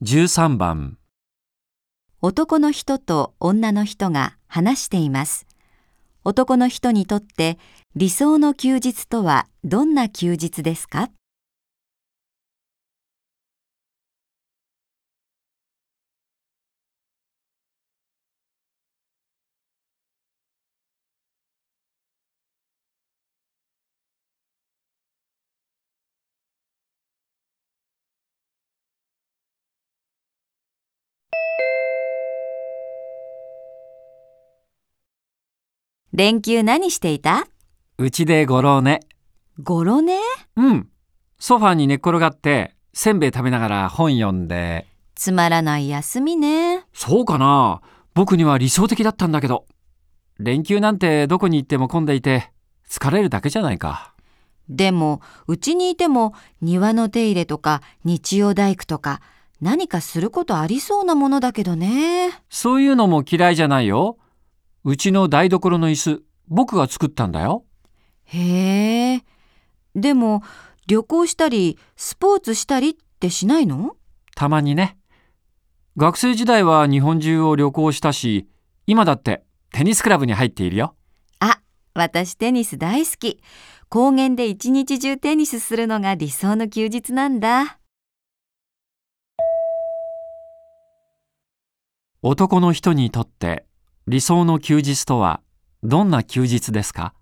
13番男の人と女の人が話しています。男の人にとって理想の休日とはどんな休日ですか？連休何していた？うちでごろうね。ゴロねうん。ソファーに寝っ転がって、せんべい食べながら本読んで。つまらない休みね。そうかな僕には理想的だったんだけど。連休なんてどこに行っても混んでいて、疲れるだけじゃないか。でも、うちにいても庭の手入れとか日曜大工とか何かすることありそうなものだけどね。そういうのも嫌いじゃないよ。うちの台所の椅子、僕が作ったんだよ。へえ。でも、旅行したりスポーツしたりってしないの？たまにね。学生時代は日本中を旅行したし、今だってテニスクラブに入っているよ。あ、私テニス大好き。高原で一日中テニスするのが理想の休日なんだ。男の人にとって理想の休日とはどんな休日ですか？